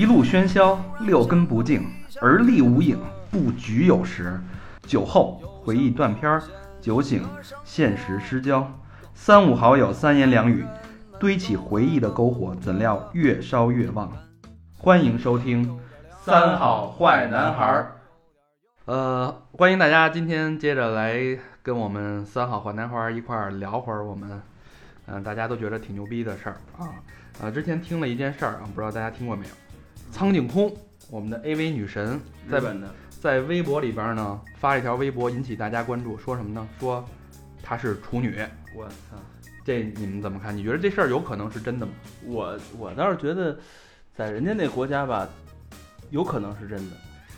一路喧嚣，六根不净，而立无影，不局有时。酒后回忆断片儿，酒醒现实失焦。三五好友三言两语，堆起回忆的篝火，怎料越烧越旺。欢迎收听《三好坏男孩儿》。呃，欢迎大家今天接着来跟我们三好坏男孩儿一块儿聊会儿我们，嗯、大家都觉得挺牛逼的事儿啊。呃，之前听了一件事儿啊，不知道大家听过没有？苍井空，我们的 AV 女神，在本的在微博里边呢发了一条微博，引起大家关注，说什么呢？说她是处女。我操！这你们怎么看？你觉得这事儿有可能是真的吗？我我倒是觉得，在人家那国家吧，有可能是真的。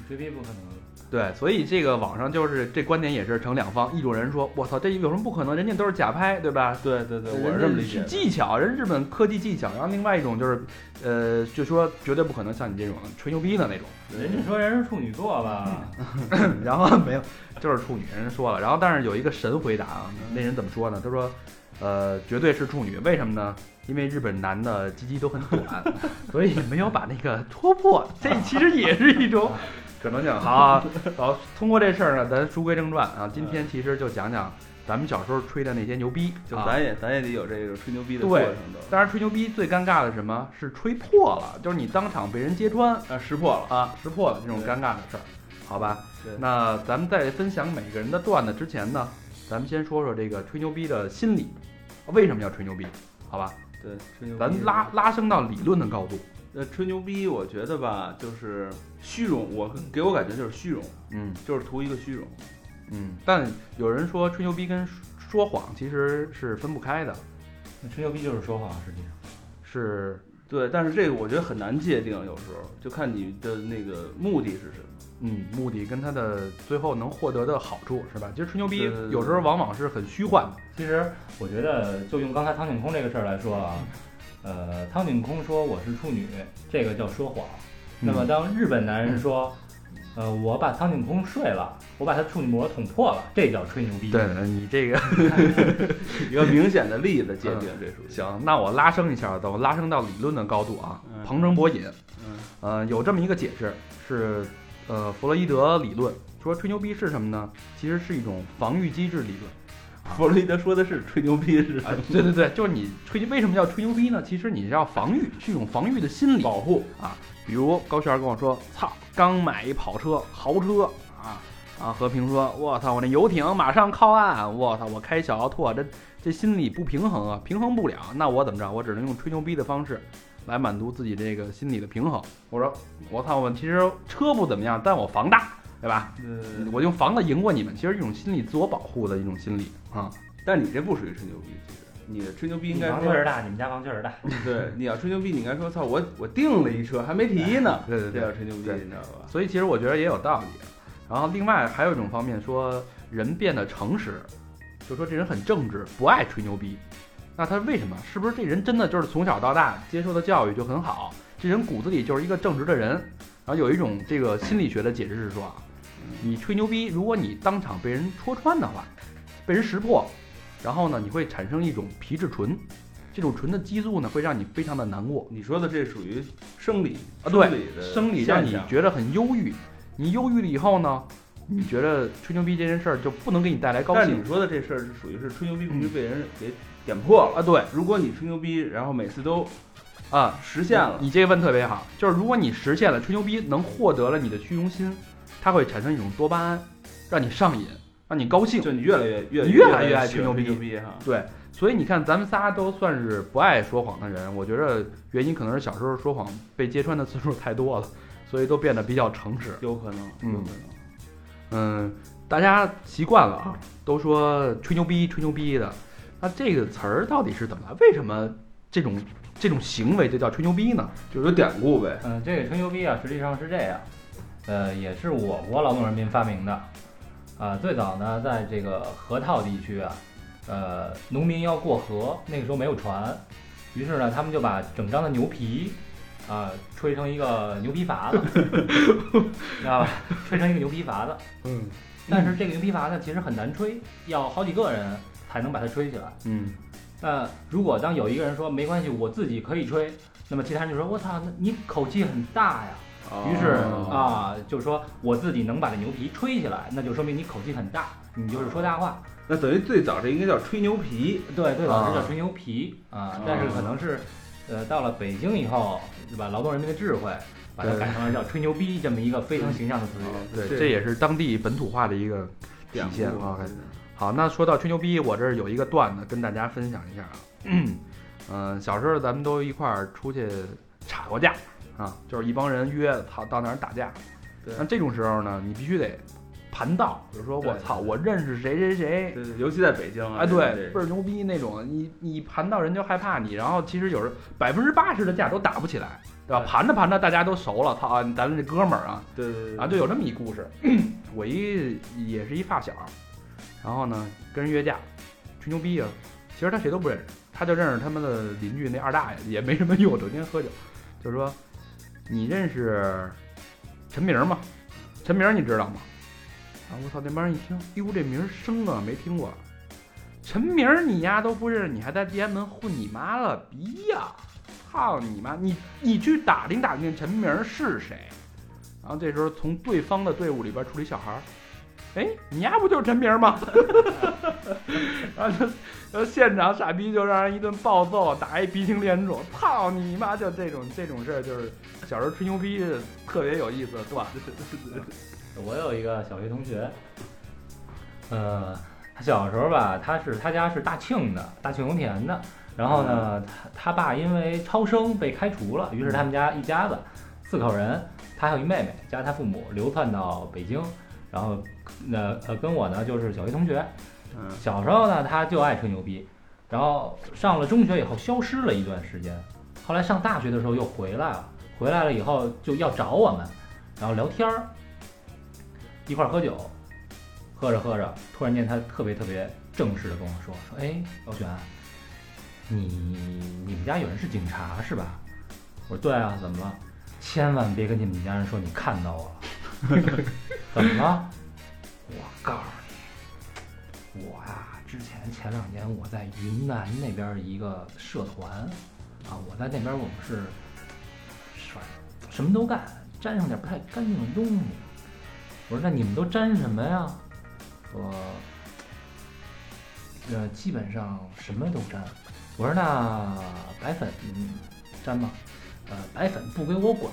绝逼不可能。对，所以这个网上就是这观点也是成两方，一种人说，我操，这有什么不可能？人家都是假拍，对吧？对对对，我是是这么理解的。技巧，人日本科技技巧。然后另外一种就是，呃，就说绝对不可能像你这种吹牛逼的那种。人家说人是处女座吧？然后没有，就是处女，人说了。然后但是有一个神回答啊，那人怎么说呢？他说，呃，绝对是处女，为什么呢？因为日本男的鸡鸡都很短，所以没有把那个戳破。这其实也是一种可能讲。好啊，好，通过这事儿呢，咱书归正传啊，今天其实就讲讲咱们小时候吹的那些牛逼，啊就咱也咱也得有这个吹牛逼的过对程都。当然，吹牛逼最尴尬的什么？是吹破了，就是你当场被人揭穿啊，识破了。啊，识破了这种尴尬的事儿，好吧？对那咱们在分享每个人的段子之前呢，咱们先说说这个吹牛逼的心理，为什么要吹牛逼？好吧，对，吹牛逼。咱拉拉升到理论的高度。呃，吹牛逼，我觉得吧，就是虚荣。我给我感觉就是虚荣，嗯就是图一个虚荣。嗯，但有人说吹牛逼跟说谎其实是分不开的，那吹牛逼就是说谎，实际上。是对，但是这个我觉得很难界定，有时候就看你的那个目的是什么。嗯目的跟他的最后能获得的好处是吧？其实吹牛逼有时候往往是很虚幻的。其实我觉得，就用刚才苍井空这个事儿来说啊，呃，苍井空说我是处女，这个叫说谎。那么当日本男人说，呃，我把苍井空睡了，我把他处女膜捅破了，这叫吹牛逼。对，你这个 一个明显的例子界定，这属于。行，那我拉升一下，等我拉升到理论的高度啊。嗯旁征博引，嗯呃，有这么一个解释，是呃弗洛伊德理论，说吹牛逼是什么呢？其实是一种防御机制理论。弗洛伊德说的是吹牛逼是啊，对对对，就是你吹，为什么叫吹牛逼呢？其实你是要防御，是一种防御的心理保护。啊。比如高璇跟我说：“操，刚买一跑车，豪车啊！”啊，和平说：“我操，我那游艇马上靠岸，我操，我开小奥拓，这这心理不平衡啊，平衡不了。那我怎么着？我只能用吹牛逼的方式来满足自己这个心理的平衡。我说，我操，我其实车不怎么样，但我房大，对吧？呃，我用房子赢过你们，其实一种心理自我保护的一种心理啊。但你这不属于吹牛逼，其实你的吹牛逼应该说，房确实大，你们家房确实大。对，你要吹牛逼，你应该说，操，我我订了一车还没提呢，对对对这叫吹牛逼，你知道吧？所以其实我觉得也有道理。然后另外还有一种方面说，人变得诚实，就说这人很正直，不爱吹牛逼。那他为什么？是不是这人真的就是从小到大接受的教育就很好？这人骨子里就是一个正直的人。然后有一种这个心理学的解释是说啊，你吹牛逼，如果你当场被人戳穿的话，被人识破，然后呢，你会产生一种皮质醇，这种醇的激素呢，会让你非常的难过。你说的这属于生理啊对生理让你觉得很忧郁，你忧郁了以后呢，你觉得吹牛逼这件事儿就不能给你带来高兴但你说的这事儿是属于是吹牛逼必须被人给点破了。啊？对如果你吹牛逼，然后每次都啊，实现了，你这个问特别好，就是如果你实现了吹牛逼，能获得了你的虚荣心，它会产生一种多巴胺，让你上瘾，让你高兴。就你越来越越你越来越爱吹牛逼牛逼哈。对，所以你看，咱们仨都算是不爱说谎的人。我觉得原因可能是小时候说谎被揭穿的次数太多了，所以都变得比较诚实。有可能，嗯有可能。嗯，大家习惯了啊，都说吹牛逼、吹牛逼的。那这个词儿到底是怎么来？为什么这种这种行为就叫吹牛逼呢？就是有典故呗。嗯，这个吹牛逼啊，实际上是这样，呃，也是我国劳动人民发明的。啊，最早呢，在这个河套地区啊，呃，农民要过河，那个时候没有船，于是呢，他们就把整张的牛皮啊吹成一个牛皮筏子，知道吧？吹成一个牛皮筏子。嗯但是这个牛皮筏子，其实很难吹，要好几个人才能把它吹起来。嗯那如果当有一个人说没关系，我自己可以吹，那么其他人就说：“我操，那你口气很大呀。”哦于是啊，就是说我自己能把这牛皮吹起来，那就说明你口气很大，你就是说大话。那等于最早这应该叫吹牛皮，对，最早是啊叫吹牛皮啊，但是可能是，呃，到了北京以后，对吧？劳动人民的智慧把它改成了叫吹牛逼这么一个非常形象的词语。对，这这也是当地本土化的一个体现。OK，好，那说到吹牛逼，我这儿有一个段子跟大家分享一下啊。嗯、小时候咱们都一块儿出去吵过架啊，就是一帮人约操到哪儿打架。对那这种时候呢，你必须得盘道，比如说我操，我认识谁谁谁，对对，尤其在北京啊，哎，对，倍儿牛逼那种，你你盘到人就害怕你，然后其实有时百分之八十的架都打不起来，对吧？对盘着盘着大家都熟了，操，咱们这哥们儿啊，对对对，啊，就有这么一故事。我一也是一发小，然后呢跟人约架，吹牛逼啊。其实他谁都不认识，他就认识他们的邻居那二大爷，也没什么用，整天喝酒。就是说，你认识陈明吗？陈明你知道吗？啊，我操！那帮人一听，哟，这名生啊，没听过。陈明你丫都不认识，你还在地安门混你妈了逼呀！操你妈！你你去打听打听陈明是谁。然后这时候从对方的队伍里边出了一小孩儿，哎，你丫不就是陈明儿吗？然后就，然后现场傻逼就让人一顿暴揍，打一鼻青脸肿，操你妈！就这种这种事儿，就是小时候吹牛逼特别有意思对吧。我有一个小学同学，呃，他小时候吧，他是他家是大庆的，大庆油田的。然后呢，他他爸因为超生被开除了，于是他们家一家子四口人，他还有一妹妹，加他父母流窜到北京，然后那呃跟我呢就是小学同学。嗯小时候呢，他就爱吹牛逼，然后上了中学以后消失了一段时间，后来上大学的时候又回来了，回来了以后就要找我们，然后聊天儿，一块儿喝酒，喝着喝着，突然间他特别特别正式的跟我说说，哎，老选，你你们家有人是警察是吧？我说对啊，怎么了？千万别跟你们家人说你看到我了，怎么了？我告诉你，我呀，之前前两年我在云南那边一个社团，啊，我在那边我们是，是吧，什么都干，沾上点不太干净的东西。我说那你们都沾什么呀？我，呃，基本上什么都沾。我说那白粉沾吗？呃，白粉不归我管。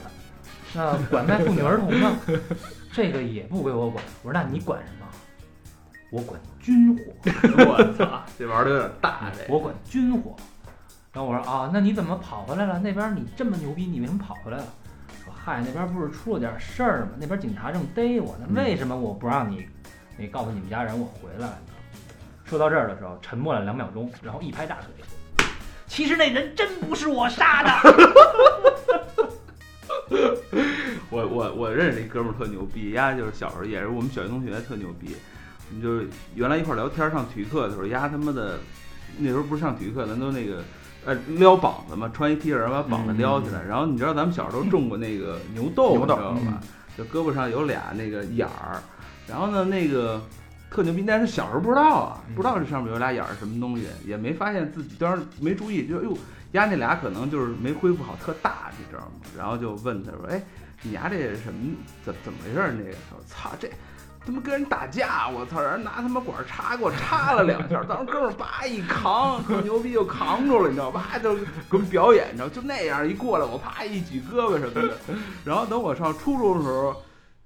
那拐卖妇女儿童呢？这个也不归我管。我说那你管什么？我管军火。我操，这玩意儿有点大，这我管军火。然后我说啊，那你怎么跑回来了？那边你这么牛逼，你为什么跑回来了？说嗨，那边不是出了点事儿吗？那边警察正逮我呢，嗯为什么我不让你，你告诉你们家人我回来了？说到这儿的时候，沉默了两秒钟，然后一拍大腿，其实那人真不是我杀的。我我我认识一哥们儿特牛逼，丫就是小时候也是我们小学同学，特牛逼。我们就是原来一块儿聊天，上体育课的时候，丫他妈的那时候不是上体育课，咱都那个呃撩膀子嘛，穿一 T 恤把膀子撩起来。然后你知道咱们小时候种过那个牛豆，你知道吧？就胳膊上有俩那个眼儿，然后呢那个特牛逼，但是小时候不知道啊，不知道这上面有俩眼儿什么东西，也没发现自己当时没注意，就哟丫那俩可能就是没恢复好，特大，你知道吗？然后就问他说，哎。你丫这什么怎怎么回事？那个我操，这他妈跟人打架，我操，让人拿他妈管插给我插了两下，当时哥们儿叭一扛，特牛逼就扛住了，你知道吧？就给我们表演，你知道，就那样一过来，我啪一举胳膊什么的。然后等我上初中的时候，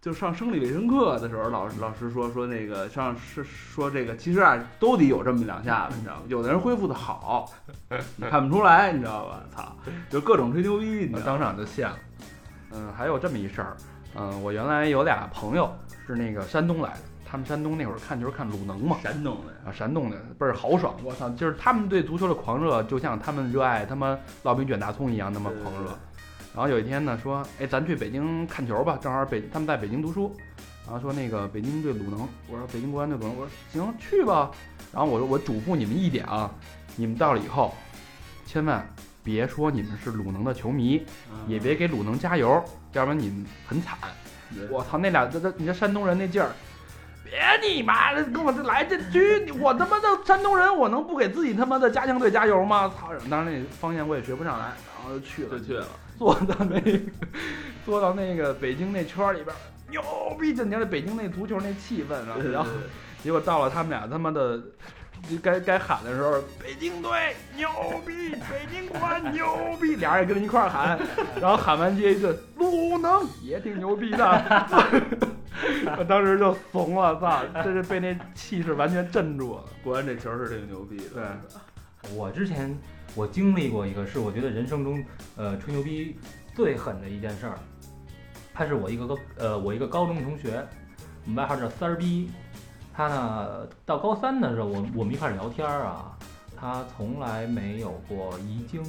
就上生理卫生课的时候，老师老师说说那个上是说这个，其实啊都得有这么两下子，你知道吗？有的人恢复的好，你看不出来，你知道吧？操，就各种吹牛逼，你知道吗？当场就现了。嗯，还有这么一事儿，嗯，我原来有俩朋友是那个山东来的，他们山东那会儿看球看鲁能嘛，山东的。啊，山东的倍儿豪爽，我操，就是他们对足球的狂热，就像他们热爱他妈烙饼卷大葱一样那么狂热。然后有一天呢，说，哎，咱去北京看球吧，正好北他们在北京读书，然后说那个北京对鲁能，我说北京国安对鲁能，我说行去吧。然后我说我嘱咐你们一点啊，你们到了以后，千万别说你们是鲁能的球迷，也别给鲁能加油，要不然你们很惨。我操，那俩这这你这山东人那劲儿，别别你妈的跟我这来这去，我他妈的山东人，我能不给自己他妈的家乡队加油吗？操！当然那方言我也学不上来，然后就去了就，去了。坐到那个坐到那个北京那圈儿里边儿，牛逼！就你看这北京那足球那气氛啊，然后结果到了他们俩他妈的。就该该喊的时候，北京队牛逼，北京国安牛逼，俩人跟着一块儿喊，然后喊完接一句鲁能也挺牛逼的，我当时就怂了，操，这是被那气势完全镇住了。国安这球是挺牛逼的。对，我之前我经历过一个，是我觉得人生中呃吹牛逼最狠的一件事儿。他是我一个高呃我一个高中同学，我们外号叫三儿逼。他呢到高三的时候，我我们一块儿聊天儿啊，他从来没有过遗精，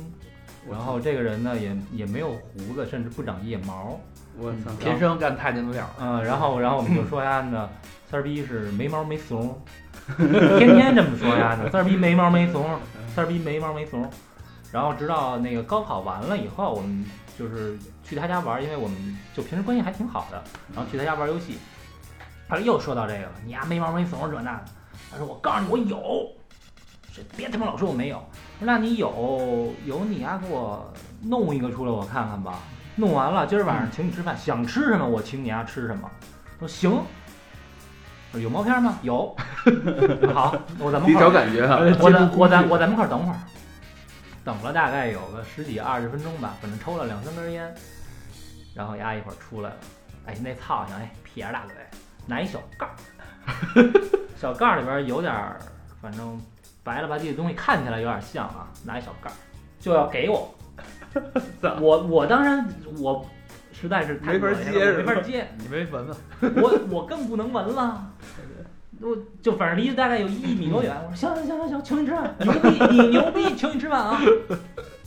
然后这个人呢也也没有胡子，甚至不长腋毛。我操，天生干太监的料儿。嗯，然后然后我们就说呀呢，三儿逼是没毛没怂，天天这么说呀呢，三儿逼没毛没怂，三儿逼没毛没怂。然后直到那个高考完了以后，我们就是去他家玩，因为我们就平时关系还挺好的，然后去他家玩游戏。他又说到这个了，你丫没毛没怂这那的。他说我告诉你我有，别他妈老说我没有。说那你有有你丫给我弄一个出来我看看吧。弄完了，今儿晚上请你吃饭，想吃什么我请你丫吃什么。说行。有毛片吗？有。好，我咱们你块儿找感觉哈，我在我在我在门口等会儿，等了大概有个十几二十分钟吧，反正抽了两三根烟，然后丫一会儿出来了，哎，那操性，哎，撇着大嘴，拿一小盖儿，小盖儿里边有点儿，反正白了吧唧的东西，看起来有点像啊，拿一小盖儿就要给我，我我当然我实在是太没法恶心了接没法接，你没闻吗？我我更不能闻了。我就反正离大概有一米多远，我说行行行行行，请你吃饭，牛逼，你牛逼，请你吃饭啊！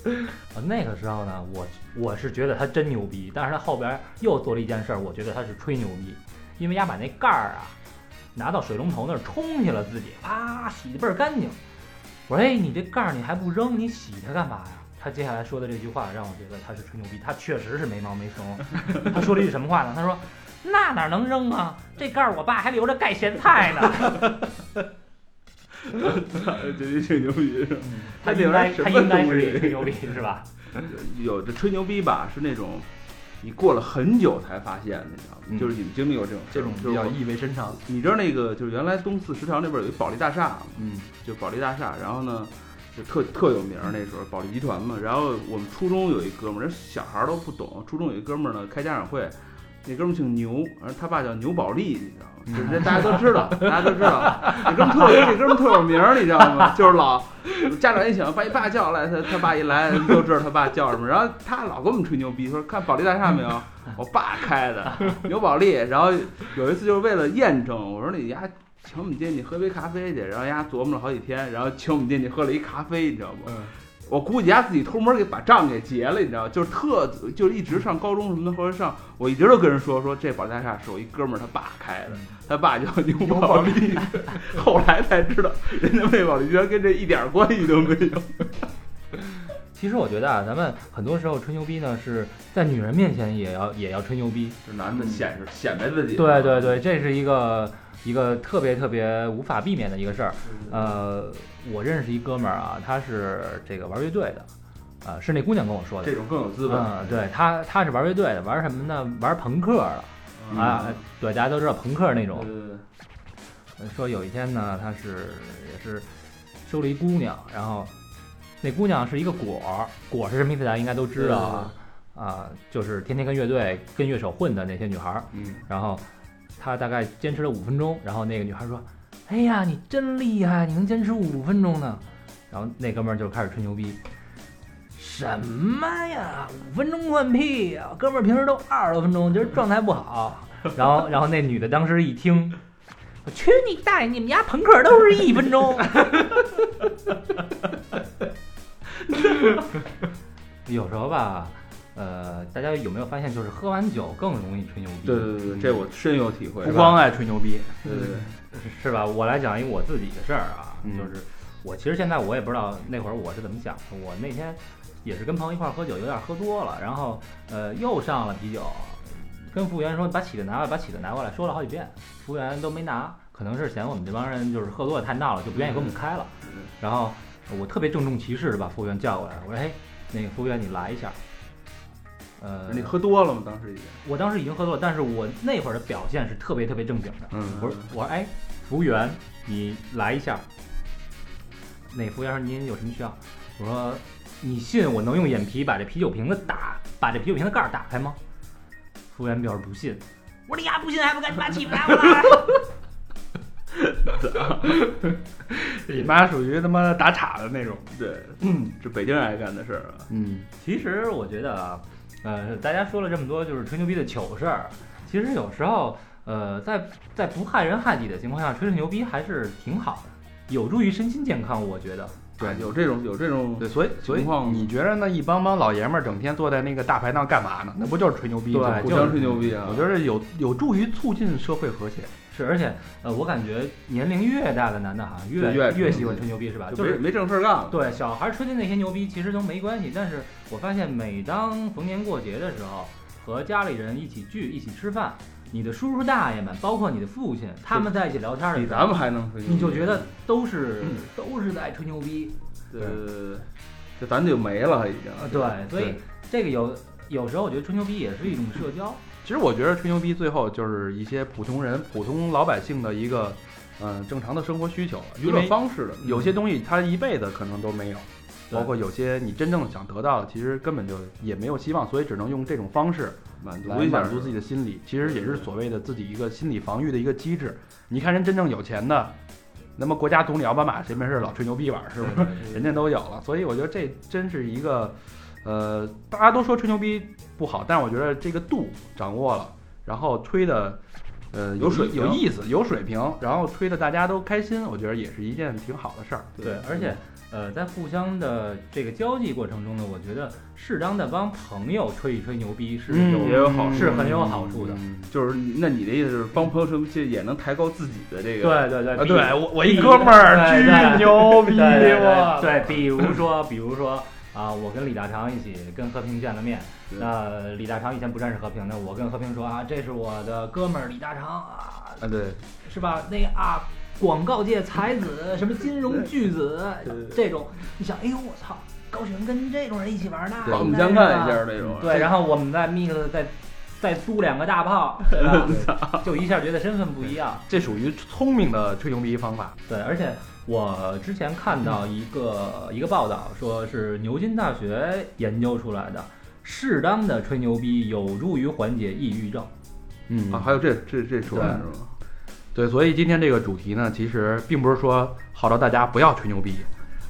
啊，那个时候呢，我我是觉得他真牛逼，但是他后边又做了一件事儿，我觉得他是吹牛逼，因为丫把那盖儿啊拿到水龙头那儿冲去了，自己啪洗的倍儿干净。我说，哎，你这盖儿你还不扔，你洗它干嘛呀？他接下来说的这句话让我觉得他是吹牛逼，他确实是没毛没怂。他说了一句什么话呢？他说。那哪能扔啊？这盖儿我爸还留着盖咸菜呢。这这挺牛逼是吧？他应该他应该是吹牛逼是吧？有这吹牛逼吧，是那种你过了很久才发现的，你知道吗？嗯就是你们经历过这种这种比较意味深长。你知道那个就是原来东四十条那边有一保利大厦吗？嗯，就保利大厦，然后呢，就特特有名儿那时候保利集团嘛。然后我们初中有一哥们儿，人小孩儿都不懂，初中有一哥们儿呢开家长会，那哥们儿姓牛，然后他爸叫牛宝利，你知道吗？就是这大家都知道，大家都知道，这哥们儿特有这哥们儿特有名儿，你知道吗？就是老家长一请把你爸叫来，他他爸一来都知道他爸叫什么，然后他老跟我们吹牛逼，说看保利大厦没有，我爸开的牛宝利。然后有一次就是为了验证，我说你丫请我们进去喝杯咖啡去，然后丫琢磨了好几天，然后请我们进去喝了一咖啡，你知道吗？嗯我估计丫自己偷摸给把账给结了，你知道吗？就是特就是一直上高中什么的，或者上，我一直都跟人说说这保利大厦是我一哥们儿他爸开的，他爸叫牛宝利，后来才知道人家魏宝利居然跟这一点关系都没有。其实我觉得啊，咱们很多时候吹牛逼呢，是在女人面前也要也要吹牛逼。就男的显示显摆自己。对对对，这是一个一个特别特别无法避免的一个事儿。呃，我认识一哥们儿啊，他是这个玩乐队的，啊、是那姑娘跟我说的。这种更有资本。嗯，对他他是玩乐队的，玩什么呢？玩朋克的嗯啊，对，大家都知道朋克那种说有一天呢，他是也是收了一姑娘，然后那姑娘是一个果儿，果是什么意思？大家应该都知道啊。啊，就是天天跟乐队、跟乐手混的那些女孩儿。嗯，然后他大概坚持了五分钟，然后那个女孩说：“哎呀，你真厉害，你能坚持五分钟呢。”然后那哥们儿就开始吹牛逼。什么呀？五分钟算屁呀！哥们儿平时都二十多分钟，今儿状态不好。然后，然后那女的当时一听，我去你大爷！你们家朋克都是一分钟。有时候吧，呃，大家有没有发现，就是喝完酒更容易吹牛逼？对对对对，这我深有体会。不光爱吹牛逼，对对对，是是吧？我来讲一个我自己的事儿啊，嗯就是我其实现在我也不知道那会儿我是怎么想的。我那天也是跟朋友一块儿喝酒，有点喝多了，然后呃又上了啤酒，跟服务员说把起子拿过来，把起子拿过来，说了好几遍，服务员都没拿。可能是嫌我们这帮人就是喝多了太闹了，就不愿意给我们开了。嗯然后我特别郑重其事的把服务员叫过来，我说：“嘿，那个服务员你来一下。”呃，你喝多了吗？当时已经。我当时已经喝多了，但是我那会儿的表现是特别特别正经的。嗯我说我说哎，服务员你来一下。那服务员说您有什么需要？我说你信我能用眼皮把这啤酒瓶子打，把这啤酒瓶子盖儿打开吗？服务员表示不信。我说你丫不信还不赶紧把起子拿过来！你妈属于他妈打岔的那种。对，嗯这北京人爱干的事儿啊。嗯，其实我觉得啊，呃，大家说了这么多就是吹牛逼的糗事儿，其实有时候呃，在在不害人害己的情况下吹吹牛逼还是挺好的，有助于身心健康，我觉得。对有这种有这种对，所以所以情况你觉得那一帮帮老爷们儿整天坐在那个大排档干嘛呢？那不就是吹牛逼吗？互相吹牛逼啊。我觉得有有助于促进社会和谐。是，而且呃，我感觉年龄越大的男的好像越越喜欢吹牛逼，是吧？就是就没没正事儿干了。对小孩吹的那些牛逼其实都没关系，但是我发现每当逢年过节的时候，和家里人一起聚、一起吃饭，你的叔叔大爷们，包括你的父亲，他们在一起聊天的时候，比咱们还能吹牛逼。你就觉得都是、都是在吹牛逼。对，就咱就没了已经。啊，对，所以这个有有时候我觉得吹牛逼也是一种社交。其实我觉得吹牛逼最后就是一些普通人、普通老百姓的一个，嗯、正常的生活需求了。娱乐方式的，有些东西他一辈子可能都没有，包括有些你真正想得到的，其实根本就也没有希望，所以只能用这种方式满足一下来满足自己的心理，其实也是所谓的自己一个心理防御的一个机制。你看人真正有钱的，那么国家总理奥巴马谁没事老吹牛逼玩儿，是不是？人家都有了，所以我觉得这真是一个，呃，大家都说吹牛逼不好，但是我觉得这个度掌握了，然后吹的。呃，有水有意思，有水平，然后吹的大家都开心，我觉得也是一件挺好的事儿。对，而且呃，在互相的这个交际过程中呢，我觉得适当的帮朋友吹一吹牛逼是嗯有、也有好处是很有好处的。嗯就是那你的意思是帮朋友吹牛也能抬高自己的这个？对对对，啊，对我我一哥们儿对对巨牛逼，对对我对，比如说，比如说啊，我跟李大长一起跟和平见了面，那李大长以前不认识和平的，我跟和平说啊，这是我的哥们儿李大长啊，啊，对，是吧？那个啊，广告界才子，什么金融巨子这种，你想，哎呦我操，高璇跟这种人一起玩，那刮目应该是相看一下那种。对，然后我们在 mix 再再租两个大炮，对吧？就一下觉得身份不一样。这属于聪明的吹牛逼方法。对，而且我之前看到一个一个报道，说是牛津大学研究出来的，适当的吹牛逼有助于缓解抑郁症。嗯啊，还有这这这说的是吗？对，所以今天这个主题呢，其实并不是说号召大家不要吹牛逼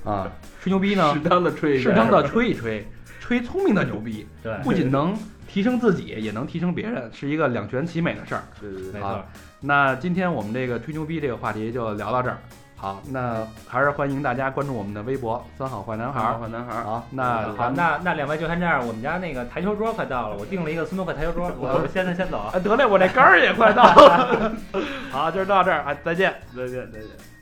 啊，吹牛逼呢适，当的吹适当的吹一吹，吹聪明的牛逼，对，不仅能提升自己，也能提升别人，是一个两全其美的事儿。对对对，没错。那今天我们这个吹牛逼这个话题就聊到这儿。好，那还是欢迎大家关注我们的微博“三好坏男孩儿坏男孩”。儿，好，那好，那那两位就先这样。我们家那个台球桌快到了，我订了一个斯诺克台球桌，我先先走啊。啊，得嘞，我这杆儿也快到了。好，今儿到这儿啊，再见。再见再见。